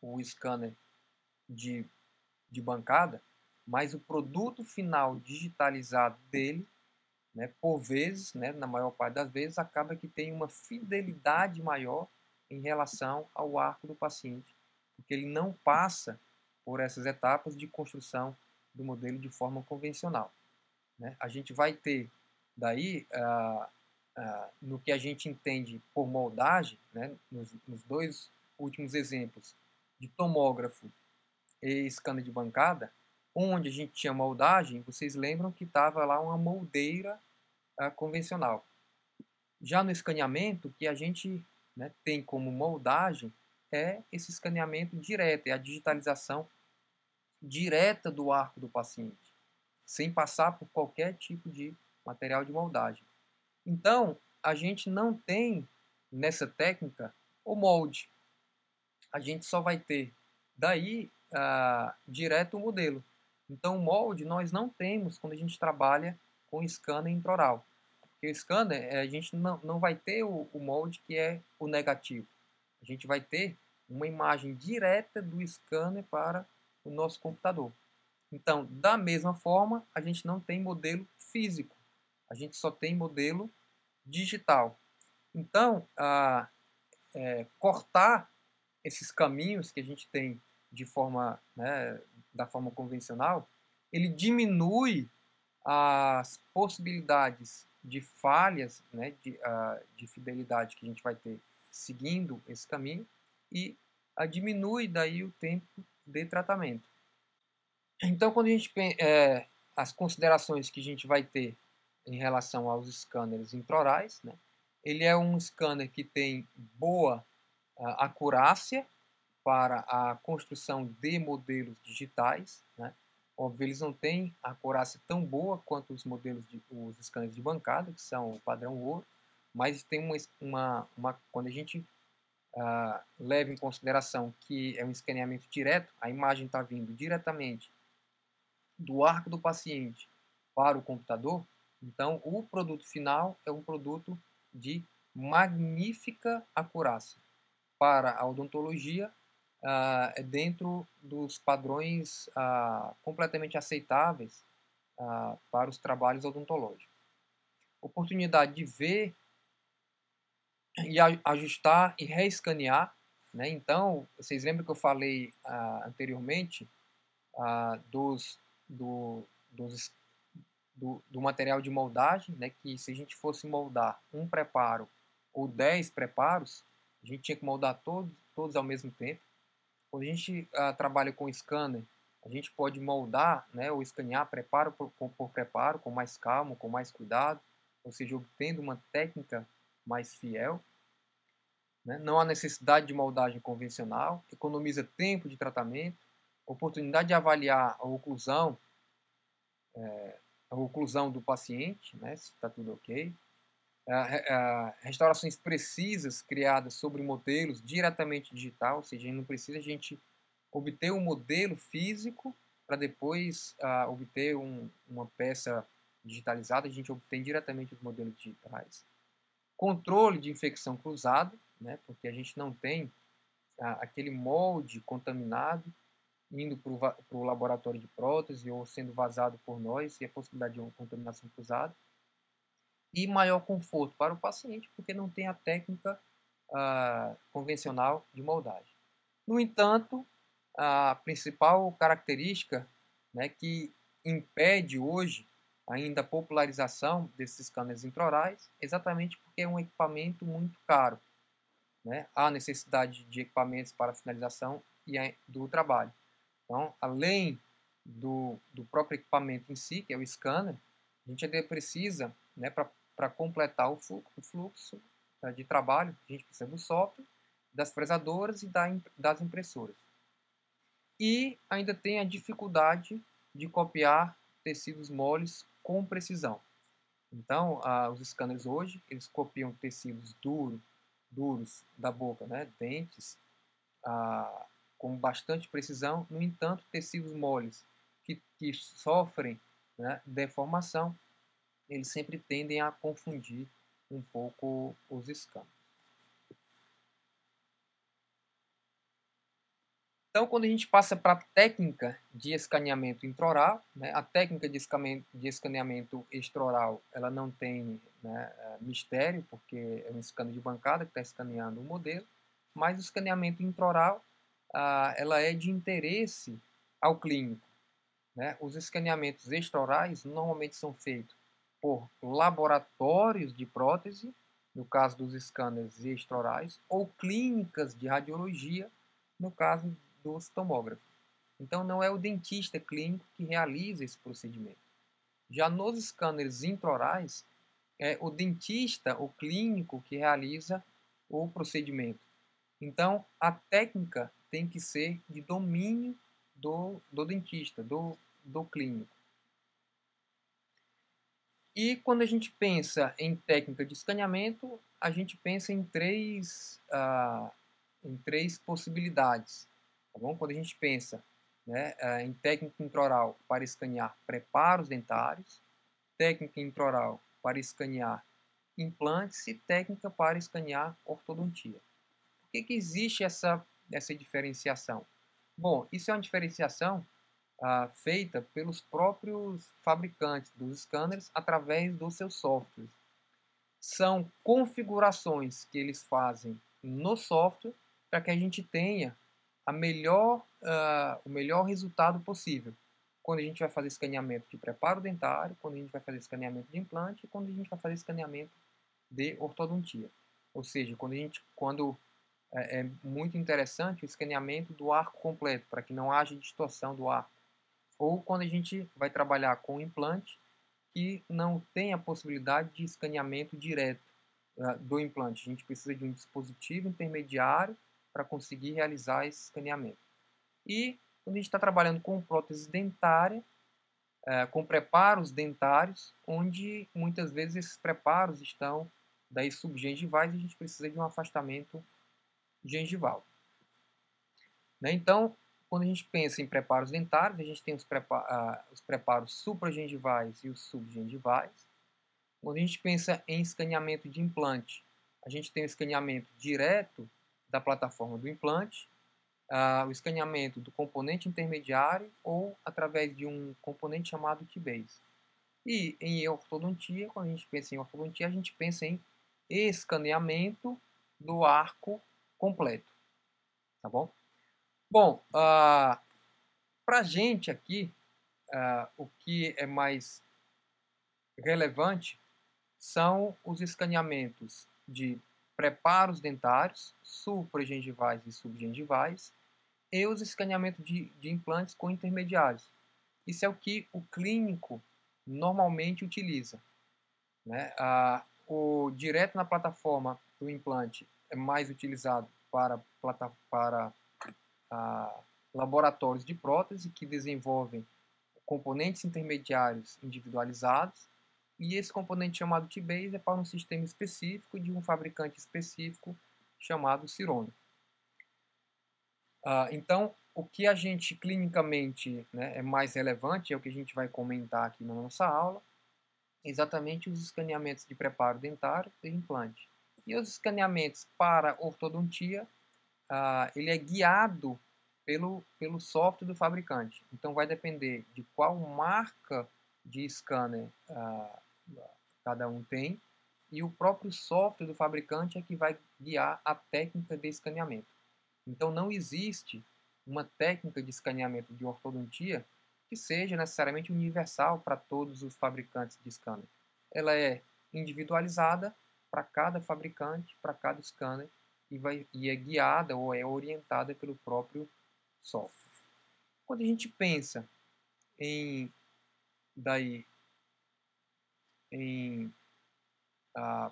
o scanner de, de bancada, mas o produto final digitalizado dele, né, por vezes, né, na maior parte das vezes, acaba que tem uma fidelidade maior em relação ao arco do paciente, porque ele não passa por essas etapas de construção do modelo de forma convencional. Né? A gente vai ter daí, ah, ah, no que a gente entende por moldagem, né? nos, nos dois últimos exemplos de tomógrafo e scanner de bancada, onde a gente tinha moldagem, vocês lembram que estava lá uma moldeira uh, convencional. Já no escaneamento, que a gente né, tem como moldagem é esse escaneamento direto, é a digitalização direta do arco do paciente, sem passar por qualquer tipo de material de moldagem. Então, a gente não tem nessa técnica o molde. A gente só vai ter daí uh, direto o modelo. Então, o molde nós não temos quando a gente trabalha com scanner intraoral. Porque o scanner, eh, a gente não, não vai ter o, o molde que é o negativo. A gente vai ter uma imagem direta do scanner para o nosso computador. Então, da mesma forma, a gente não tem modelo físico. A gente só tem modelo digital. Então, a, é, cortar esses caminhos que a gente tem de forma, né, da forma convencional, ele diminui as possibilidades de falhas, né, de, uh, de fidelidade que a gente vai ter seguindo esse caminho e uh, diminui daí o tempo de tratamento. Então, quando a gente é, as considerações que a gente vai ter em relação aos scanners intraorais, né, ele é um scanner que tem boa uh, acurácia para a construção de modelos digitais. Né? Óbvio, eles não têm a acurácia tão boa quanto os modelos de, os scanners de bancada, que são o padrão ouro, mas tem uma, uma, uma quando a gente uh, leva em consideração que é um escaneamento direto, a imagem está vindo diretamente do arco do paciente para o computador, então o produto final é um produto de magnífica acurácia para a odontologia uh, dentro dos padrões uh, completamente aceitáveis uh, para os trabalhos odontológicos. Oportunidade de ver e ajustar e reescanear. Né? Então, vocês lembram que eu falei anteriormente dos, do, dos do, do material de moldagem, né, que se a gente fosse moldar um preparo ou 10 preparos, a gente tinha que moldar todos, todos ao mesmo tempo. Quando a gente uh, trabalha com scanner, a gente pode moldar né, ou escanear preparo por, por preparo, com mais calma, com mais cuidado, ou seja, obtendo uma técnica mais fiel. Né? Não há necessidade de moldagem convencional, economiza tempo de tratamento, oportunidade de avaliar a oclusão é, a oclusão do paciente, né, se está tudo ok. Restaurações precisas criadas sobre modelos diretamente digital, ou seja, não precisa a gente obter um modelo físico para depois uh, obter um, uma peça digitalizada, a gente obtém diretamente os modelos digitais. Controle de infecção cruzada, né, porque a gente não tem uh, aquele molde contaminado indo para o laboratório de prótese ou sendo vazado por nós e a possibilidade de uma contaminação cruzada. E maior conforto para o paciente, porque não tem a técnica uh, convencional de moldagem. No entanto, a principal característica né, que impede hoje ainda a popularização desses scanners intraorais exatamente porque é um equipamento muito caro. Né? Há necessidade de equipamentos para finalização e do trabalho. Então, além do, do próprio equipamento em si, que é o scanner, a gente ainda precisa, né, para completar o fluxo, tá, de trabalho, a gente precisa do software, das fresadoras e da, das impressoras. E ainda tem a dificuldade de copiar tecidos moles com precisão. Então, os scanners hoje, eles copiam tecidos duro, duros da boca, né, dentes, com bastante precisão. No entanto, tecidos moles que, que sofrem né, deformação, eles sempre tendem a confundir um pouco os escamas. Então, quando a gente passa para a técnica de escaneamento intraoral, né, a técnica de escaneamento, de escaneamento extraoral ela não tem né, é, mistério, porque é um scanner de bancada que está escaneando o modelo, mas o escaneamento intraoral ah, ela é de interesse ao clínico. Né? Os escaneamentos extraorais normalmente são feitos por laboratórios de prótese, no caso dos scanners extraorais, ou clínicas de radiologia, no caso dos tomógrafos. Então não é o dentista clínico que realiza esse procedimento. Já nos scanners intraorais, é o dentista, o clínico que realiza o procedimento. Então a técnica tem que ser de domínio do, do dentista, do, do clínico. E quando a gente pensa em técnica de escaneamento, a gente pensa em três, uh, em três possibilidades. Tá bom? Quando a gente pensa né, uh, em técnica intraoral para escanear preparos dentários, técnica intraoral para escanear implantes e técnica para escanear ortodontia. Por que, que existe essa, essa diferenciação? Bom, isso é uma diferenciação ah, feita pelos próprios fabricantes dos scanners através dos seus softwares. São configurações que eles fazem no software para que a gente tenha a melhor, uh, o melhor resultado possível. Quando a gente vai fazer escaneamento de preparo dentário, quando a gente vai fazer escaneamento de implante quando a gente vai fazer escaneamento de ortodontia. Ou seja, quando a gente, quando é, é muito interessante o escaneamento do arco completo, para que não haja distorção do arco ou quando a gente vai trabalhar com implante que não tem a possibilidade de escaneamento direto uh, do implante. A gente precisa de um dispositivo intermediário para conseguir realizar esse escaneamento. E quando a gente está trabalhando com prótese dentária, uh, com preparos dentários, onde muitas vezes esses preparos estão daí subgengivais e a gente precisa de um afastamento gengival. Né? Então, quando a gente pensa em preparos dentários, a gente tem os, uh, os preparos supragengivais e os subgengivais. Quando a gente pensa em escaneamento de implante, a gente tem o escaneamento direto da plataforma do implante, uh, o escaneamento do componente intermediário ou através de um componente chamado T-Base. E em ortodontia, quando a gente pensa em ortodontia, a gente pensa em escaneamento do arco completo. Tá bom? Bom, uh, ah, para a gente aqui, uh, o que é mais relevante são os escaneamentos de preparos dentários, supragengivais e subgengivais, e os escaneamentos de, de implantes com intermediários. Isso é o que o clínico normalmente utiliza. Né? Ah, o direto na plataforma do implante é mais utilizado para, para laboratórios de prótese que desenvolvem componentes intermediários individualizados e esse componente chamado T-Base é para um sistema específico de um fabricante específico chamado Cirone. Uh, então, o que a gente clinicamente né, é mais relevante, é o que a gente vai comentar aqui na nossa aula, exatamente os escaneamentos de preparo dentário e implante. E os escaneamentos para ortodontia ah, ele é guiado pelo, pelo software do fabricante. Então vai depender de qual marca de scanner ah, cada um tem e o próprio software do fabricante é que vai guiar a técnica de escaneamento. Então não existe uma técnica de escaneamento de ortodontia que seja necessariamente universal para todos os fabricantes de scanner. Ela é individualizada para cada fabricante, para cada scanner e, vai, e é guiada ou é orientada pelo próprio software. Quando a gente pensa em daí em ah,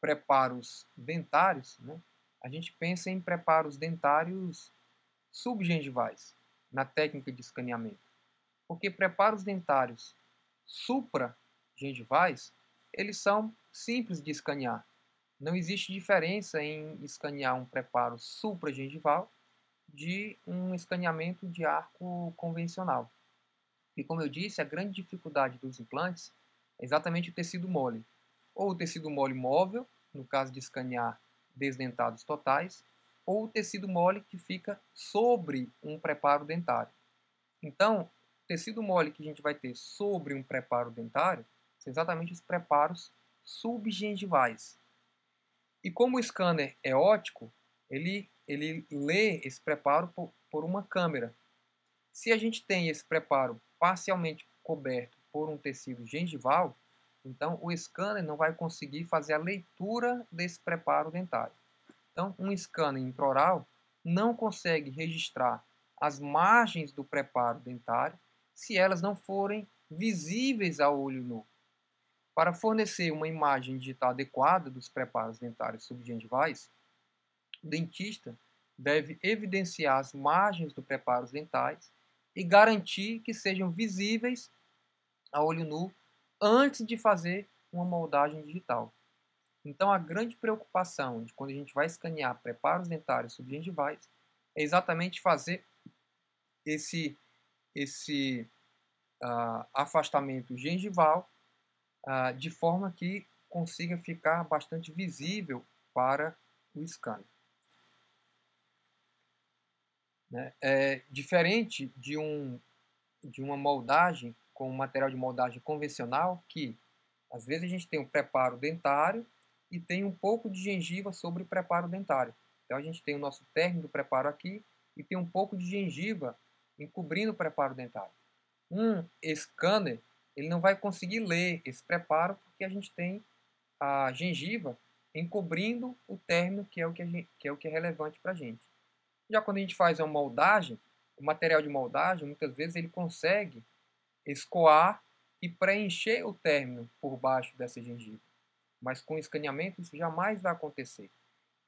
preparos dentários, né, a gente pensa em preparos dentários subgengivais na técnica de escaneamento. Porque preparos dentários supragengivais, eles são simples de escanear. Não existe diferença em escanear um preparo supragengival de um escaneamento de arco convencional. E como eu disse, a grande dificuldade dos implantes é exatamente o tecido mole. Ou o tecido mole móvel, no caso de escanear desdentados totais, ou o tecido mole que fica sobre um preparo dentário. Então, o tecido mole que a gente vai ter sobre um preparo dentário são exatamente os preparos subgengivais. E como o scanner é ótico, ele, ele lê esse preparo por, por uma câmera. Se a gente tem esse preparo parcialmente coberto por um tecido gengival, então o scanner não vai conseguir fazer a leitura desse preparo dentário. Então, um scanner intraoral não consegue registrar as margens do preparo dentário se elas não forem visíveis ao olho nu. Para fornecer uma imagem digital adequada dos preparos dentários subgengivais, o dentista deve evidenciar as margens do preparo dentais e garantir que sejam visíveis a olho nu antes de fazer uma moldagem digital. Então, a grande preocupação de quando a gente vai escanear preparos dentários subgengivais é exatamente fazer esse, esse uh, afastamento gengival uh, de forma que consiga ficar bastante visível para o scanner. Né? É diferente de, um, de uma moldagem com um material de moldagem convencional, que às vezes a gente tem um preparo dentário e tem um pouco de gengiva sobre o preparo dentário. Então a gente tem o nosso término do preparo aqui e tem um pouco de gengiva encobrindo o preparo dentário. Um scanner ele não vai conseguir ler esse preparo porque a gente tem a gengiva encobrindo o término que é o que, gente, que, é, o que é relevante para a gente. Já quando a gente faz uma moldagem, o material de moldagem, muitas vezes ele consegue escoar e preencher o término por baixo dessa gengiva. Mas com o escaneamento isso jamais vai acontecer.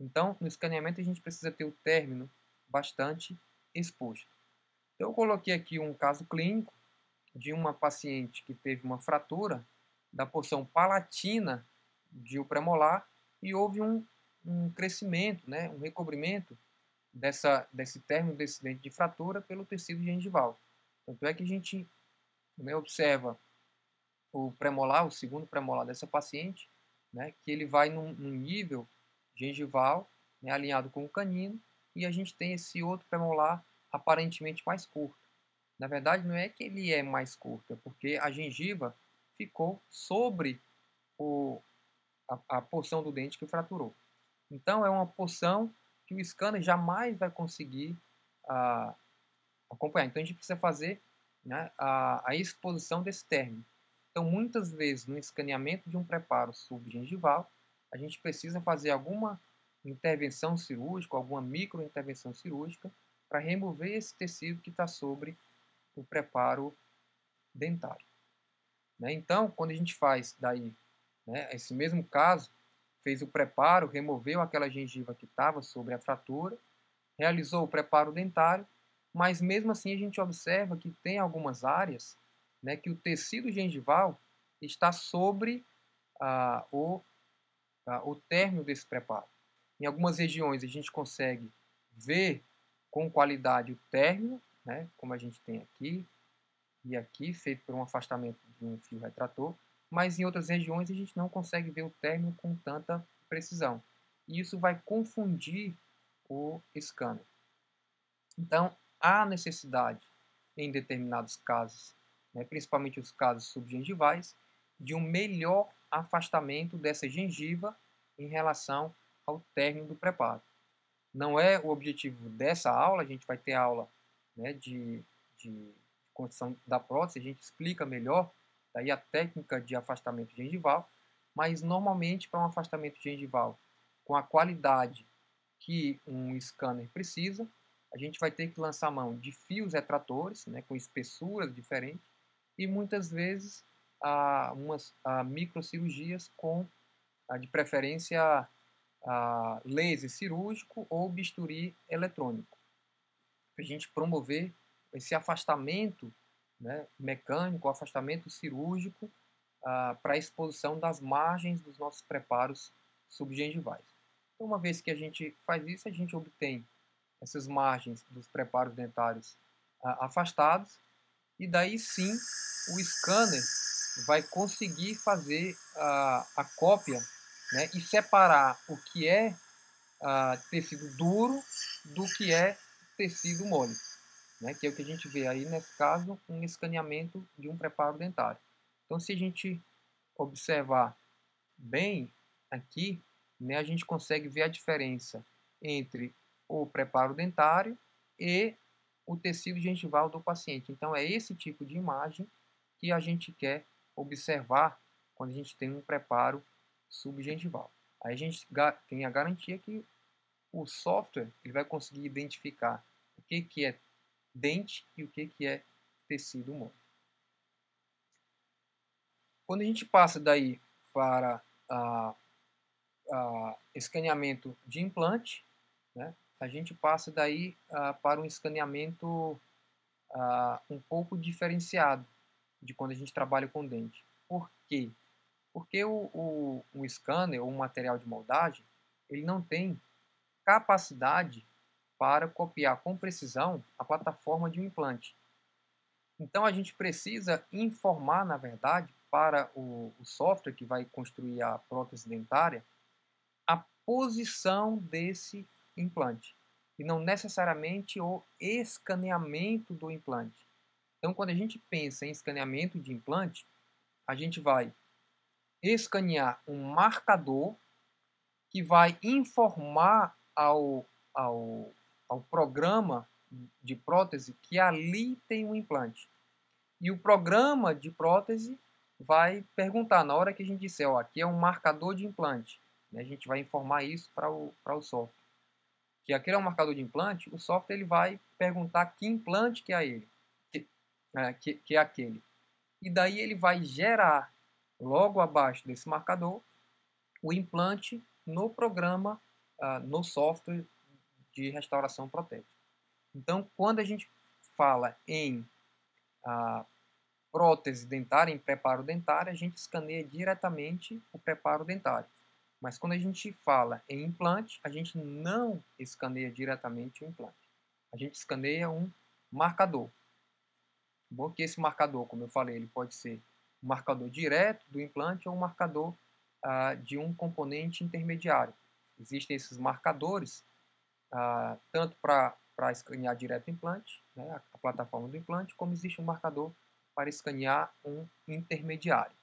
Então, no escaneamento a gente precisa ter o término bastante exposto. Então, eu coloquei aqui um caso clínico de uma paciente que teve uma fratura da porção palatina de o premolar e houve um, um crescimento, né, um recobrimento dessa, desse término desse dente de fratura pelo tecido gengival. Tanto é que a gente né, observa o premolar, o segundo premolar dessa paciente, né, que ele vai num, num nível gengival né, alinhado com o canino e a gente tem esse outro premolar aparentemente mais curto. Na verdade, não é que ele é mais curto, é porque a gengiva ficou sobre o, a, a porção do dente que fraturou. Então, é uma porção que o scanner jamais vai conseguir ah, acompanhar. Então a gente precisa fazer né, a, a, exposição desse término. Então muitas vezes no escaneamento de um preparo subgengival, a gente precisa fazer alguma intervenção cirúrgica, alguma microintervenção cirúrgica para remover esse tecido que está sobre o preparo dentário. Né? Então, quando a gente faz daí né, esse mesmo caso, fez o preparo, removeu aquela gengiva que estava sobre a fratura, realizou o preparo dentário, mas mesmo assim a gente observa que tem algumas áreas né, que o tecido gengival está sobre ah, o, ah, o término desse preparo. Em algumas regiões a gente consegue ver com qualidade o término, né, como a gente tem aqui e aqui, feito por um afastamento de um fio retrator, mas em outras regiões a gente não consegue ver o término com tanta precisão. E isso vai confundir o scanner. Então, há necessidade, em determinados casos, né, principalmente os casos subgengivais, de um melhor afastamento dessa gengiva em relação ao término do preparo. Não é o objetivo dessa aula, a gente vai ter aula né, de, de construção da prótese, a gente explica melhor daí a técnica de afastamento gengival, mas normalmente para um afastamento gengival com a qualidade que um scanner precisa, a gente vai ter que lançar mão de fios retratores, né, com espessuras diferentes, e muitas vezes a, umas a, microcirurgias com, de preferência, a, laser cirúrgico ou bisturi eletrônico, a gente promover esse afastamento né, mecânico, afastamento cirúrgico ah, para a exposição das margens dos nossos preparos subgengivais. Então, uma vez que a gente faz isso, a gente obtém essas margens dos preparos dentários ah, afastados e daí sim o scanner vai conseguir fazer a, cópia né, e separar o que é ah, tecido duro do que é tecido mole né, que é o que a gente vê aí, nesse caso, um escaneamento de um preparo dentário. Então, se a gente observar bem aqui, né, a gente consegue ver a diferença entre o preparo dentário e o tecido gengival do paciente. Então, é esse tipo de imagem que a gente quer observar quando a gente tem um preparo subgengival. Aí a gente tem a garantia que o software ele vai conseguir identificar o que, que é dente e o que, que é tecido humano. Quando a gente passa daí para a, a escaneamento de implante, né, a gente passa daí uh, para um escaneamento uh, um pouco diferenciado de quando a gente trabalha com dente. Por quê? Porque o, o, um scanner ou um material de moldagem, ele não tem capacidade para copiar com precisão a plataforma de um implante. Então a gente precisa informar, na verdade, para o, o software que vai construir a prótese dentária, a posição desse implante e não necessariamente o escaneamento do implante. Então, quando a gente pensa em escaneamento de implante, a gente vai escanear um marcador que vai informar ao, ao, ao programa de prótese que ali tem um implante. E o programa de prótese vai perguntar, na hora que a gente disser, ó, aqui é um marcador de implante, né, a gente vai informar isso para o, o software. Que aquele é um marcador de implante, o software ele vai perguntar que implante que é ele, que, é, que, que é aquele. E daí ele vai gerar, logo abaixo desse marcador, o implante no programa, uh, no software de restauração protética. Então, quando a gente fala em uh, prótese dentária, em preparo dentário, a gente escaneia diretamente o preparo dentário. Mas quando a gente fala em implante, a gente não escaneia diretamente o implante. A gente escaneia um marcador. Bom que esse marcador, como eu falei, ele pode ser um marcador direto do implante ou um marcador ah, de um componente intermediário. Existem esses marcadores ah, tanto para escanear direto o implante, né, a, a plataforma do implante, como existe um marcador para escanear um intermediário.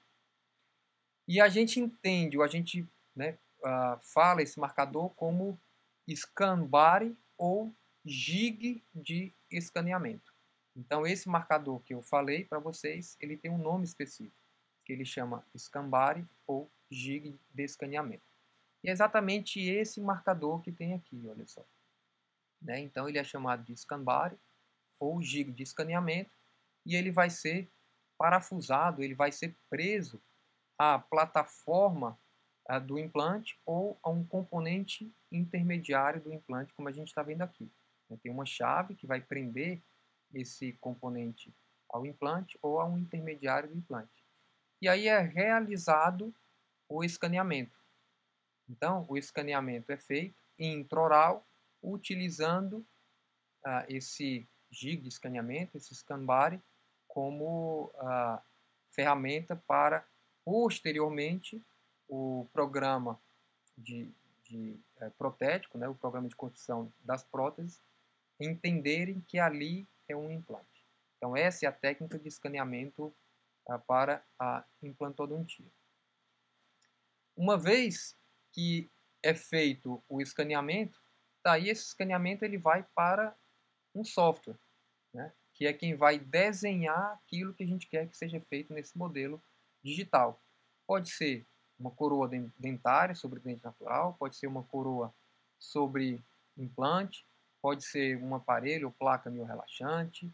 E a gente entende, ou a gente né, uh, fala esse marcador como scan body ou gig de escaneamento. Então esse marcador que eu falei para vocês, ele tem um nome específico, que ele chama scan body ou gig de escaneamento. E é exatamente esse marcador que tem aqui, olha só. Né? Então ele é chamado de body ou gig de escaneamento e ele vai ser parafusado, ele vai ser preso à plataforma uh, do implante ou a um componente intermediário do implante, como a gente está vendo aqui. Tem uma chave que vai prender esse componente ao implante ou a um intermediário do implante. E aí é realizado o escaneamento. Então, o escaneamento é feito intraoral utilizando uh, esse gig de escaneamento, esse scan body, como a ferramenta para, posteriormente, o programa de, de é, protético, né, o programa de construção das próteses, entenderem que ali é um implante. Então, essa é a técnica de escaneamento ah, para a implantodontia. Uma vez que é feito o escaneamento, daí esse escaneamento ele vai para um software. Né? que é quem vai desenhar aquilo que a gente quer que seja feito nesse modelo digital. Pode ser uma coroa dentária sobre dente natural, pode ser uma coroa sobre implante, pode ser um aparelho ou placa miorrelaxante,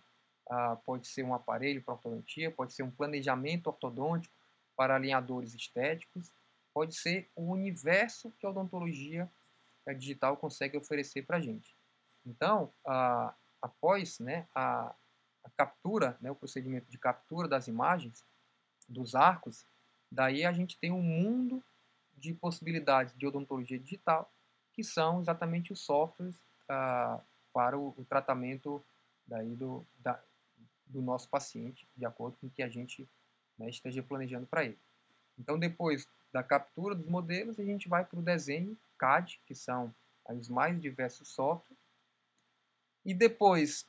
uh, pode ser um aparelho para ortodontia, pode ser um planejamento ortodôntico para alinhadores estéticos, pode ser o universo que a odontologia digital consegue oferecer para a gente. Então, uh, após né, a, a captura, né, o procedimento de captura das imagens, dos arcos, daí a gente tem um mundo de possibilidades de odontologia digital, que são exatamente os softwares ah, para o, o, tratamento daí do, da, do nosso paciente, de acordo com o que a gente né, esteja planejando para ele. Então, depois da captura dos modelos, a gente vai para o desenho CAD, que são os mais diversos softwares, e depois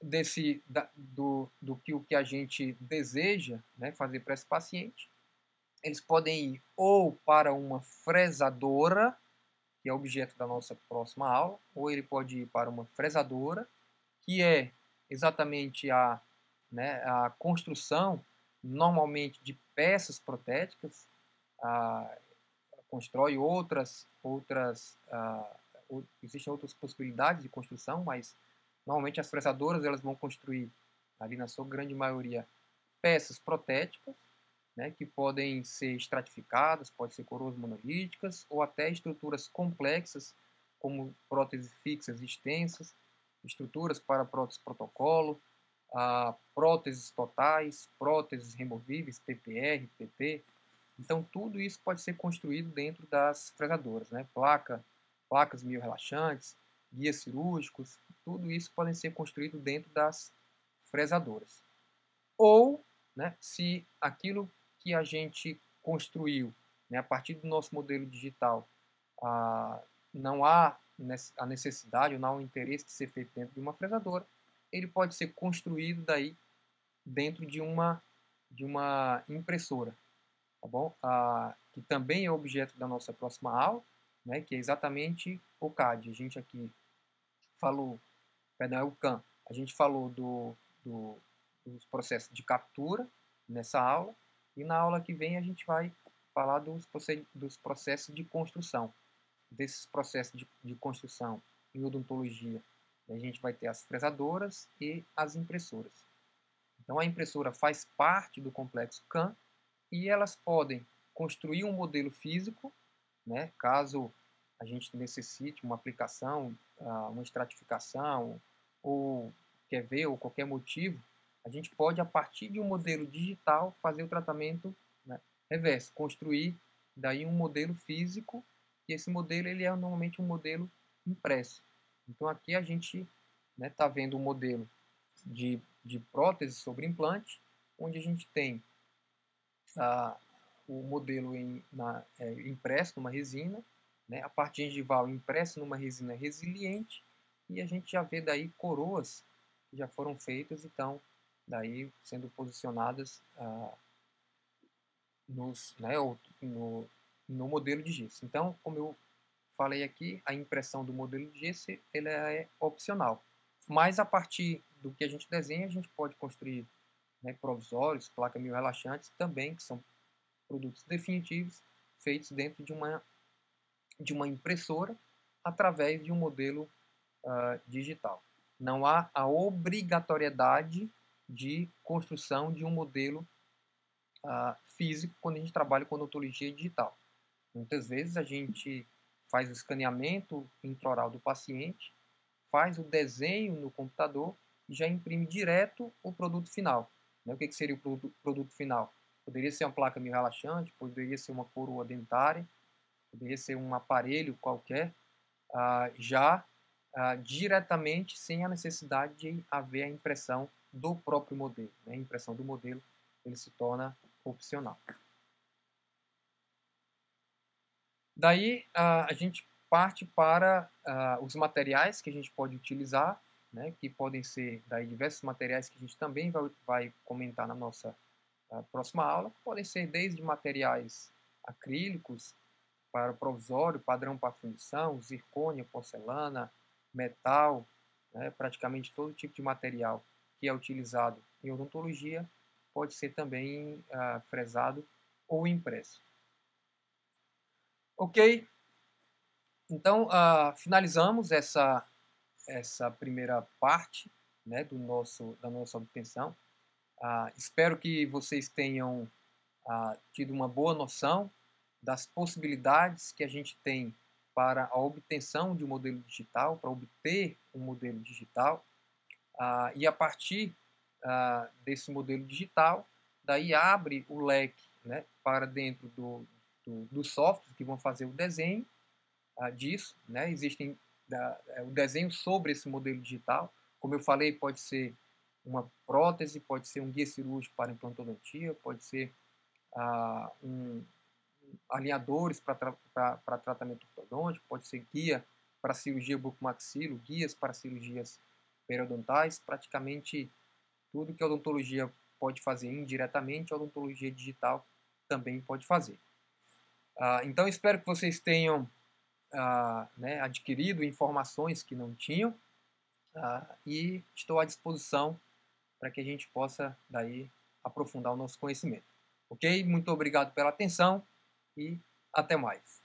desse da, do, do que o que a gente deseja né, fazer para esse paciente, eles podem ir ou para uma fresadora, que é objeto da nossa próxima aula, ou ele pode ir para uma fresadora, que é exatamente a, né, a construção, normalmente, de peças protéticas, a, constrói outras, outras a, existem outras possibilidades de construção, mas Normalmente as fresadoras elas vão construir, ali na sua grande maioria, peças protéticas, né, que podem ser estratificadas, podem ser coroas monolíticas ou até estruturas complexas, como próteses fixas extensas, estruturas para próteses protocolo, próteses totais, próteses removíveis, PPR, PP. Então tudo isso pode ser construído dentro das fresadoras, né? Placa, placas mio relaxantes, guias cirúrgicos, tudo isso podem ser construído dentro das fresadoras. Ou, né, se aquilo que a gente construiu né, a partir do nosso modelo digital ah, não há a necessidade ou não há o interesse de ser feito dentro de uma fresadora, ele pode ser construído daí dentro de uma, de uma impressora, tá bom? Ah, que também é objeto da nossa próxima aula, né, que é exatamente o CAD. A gente aqui falou, perdão, é o CAM, a gente falou do, do, dos processos de captura nessa aula, e na aula que vem a gente vai falar dos, dos processos de construção. Desses processos de, de construção em odontologia, a gente vai ter as fresadoras e as impressoras. Então a impressora faz parte do complexo CAM e elas podem construir um modelo físico, né, caso a gente necessite uma aplicação, ah, uma estratificação ou quer ver ou qualquer motivo, a gente pode, a partir de um modelo digital, fazer o tratamento né, reverso, construir daí um modelo físico, e esse modelo ele é normalmente um modelo impresso. Então aqui a gente está né, tá vendo um modelo de, de prótese sobre implante, onde a gente tem ah, o modelo em, na, é, impresso numa resina, né, a parte gengival impressa numa resina resiliente, e a gente já vê daí coroas que já foram feitas, então daí sendo posicionadas ah, nos, né, no, no modelo de gesso. Então, como eu falei aqui, a impressão do modelo de gesso ele é opcional. Mas a partir do que a gente desenha, a gente pode construir né, provisórios, placas mil relaxantes também, que são produtos definitivos feitos dentro de uma, de uma impressora através de um modelo uh, digital. Não há a obrigatoriedade de construção de um modelo uh, físico quando a gente trabalha com odontologia digital. Muitas vezes a gente faz o escaneamento intraoral do paciente, faz o desenho no computador e já imprime direto o produto final. Né? O que, seria o produto final? Poderia ser uma placa mil relaxante, poderia ser uma coroa dentária, poderia ser um aparelho qualquer, uh, já uh, diretamente sem a necessidade de haver a impressão do próprio modelo. Né? A impressão do modelo ele se torna opcional. Daí a, a gente parte para os materiais que a gente pode utilizar, né, que podem ser daí diversos materiais que a gente também vai, vai comentar na nossa próxima aula, podem ser desde materiais acrílicos para provisório, padrão para fundição, zircônia, porcelana, metal, né, praticamente todo tipo de material que é utilizado em odontologia pode ser também fresado ou impresso. Ok? Então, ah, finalizamos essa, essa primeira parte né, do nosso, da nossa obtenção. Ah, espero que vocês tenham tido uma boa noção das possibilidades que a gente tem para a obtenção de um modelo digital, para obter um modelo digital. E a partir desse modelo digital, daí abre o leque né, para dentro do, do, do software que vão fazer o desenho ah, disso. Né? Existem da, é, o desenho sobre esse modelo digital. Como eu falei, pode ser uma prótese, pode ser um guia cirúrgico para implantodontia, pode ser ah, um, alinhadores para tra tratamento ortodôntico, pode ser guia para cirurgia bucomaxilo, guias para cirurgias periodontais, praticamente tudo que a odontologia pode fazer indiretamente, a odontologia digital também pode fazer. Ah, então, espero que vocês tenham ah, né, adquirido informações que não tinham ah, e estou à disposição para que a gente possa daí aprofundar o nosso conhecimento. Ok? Muito obrigado pela atenção e até mais.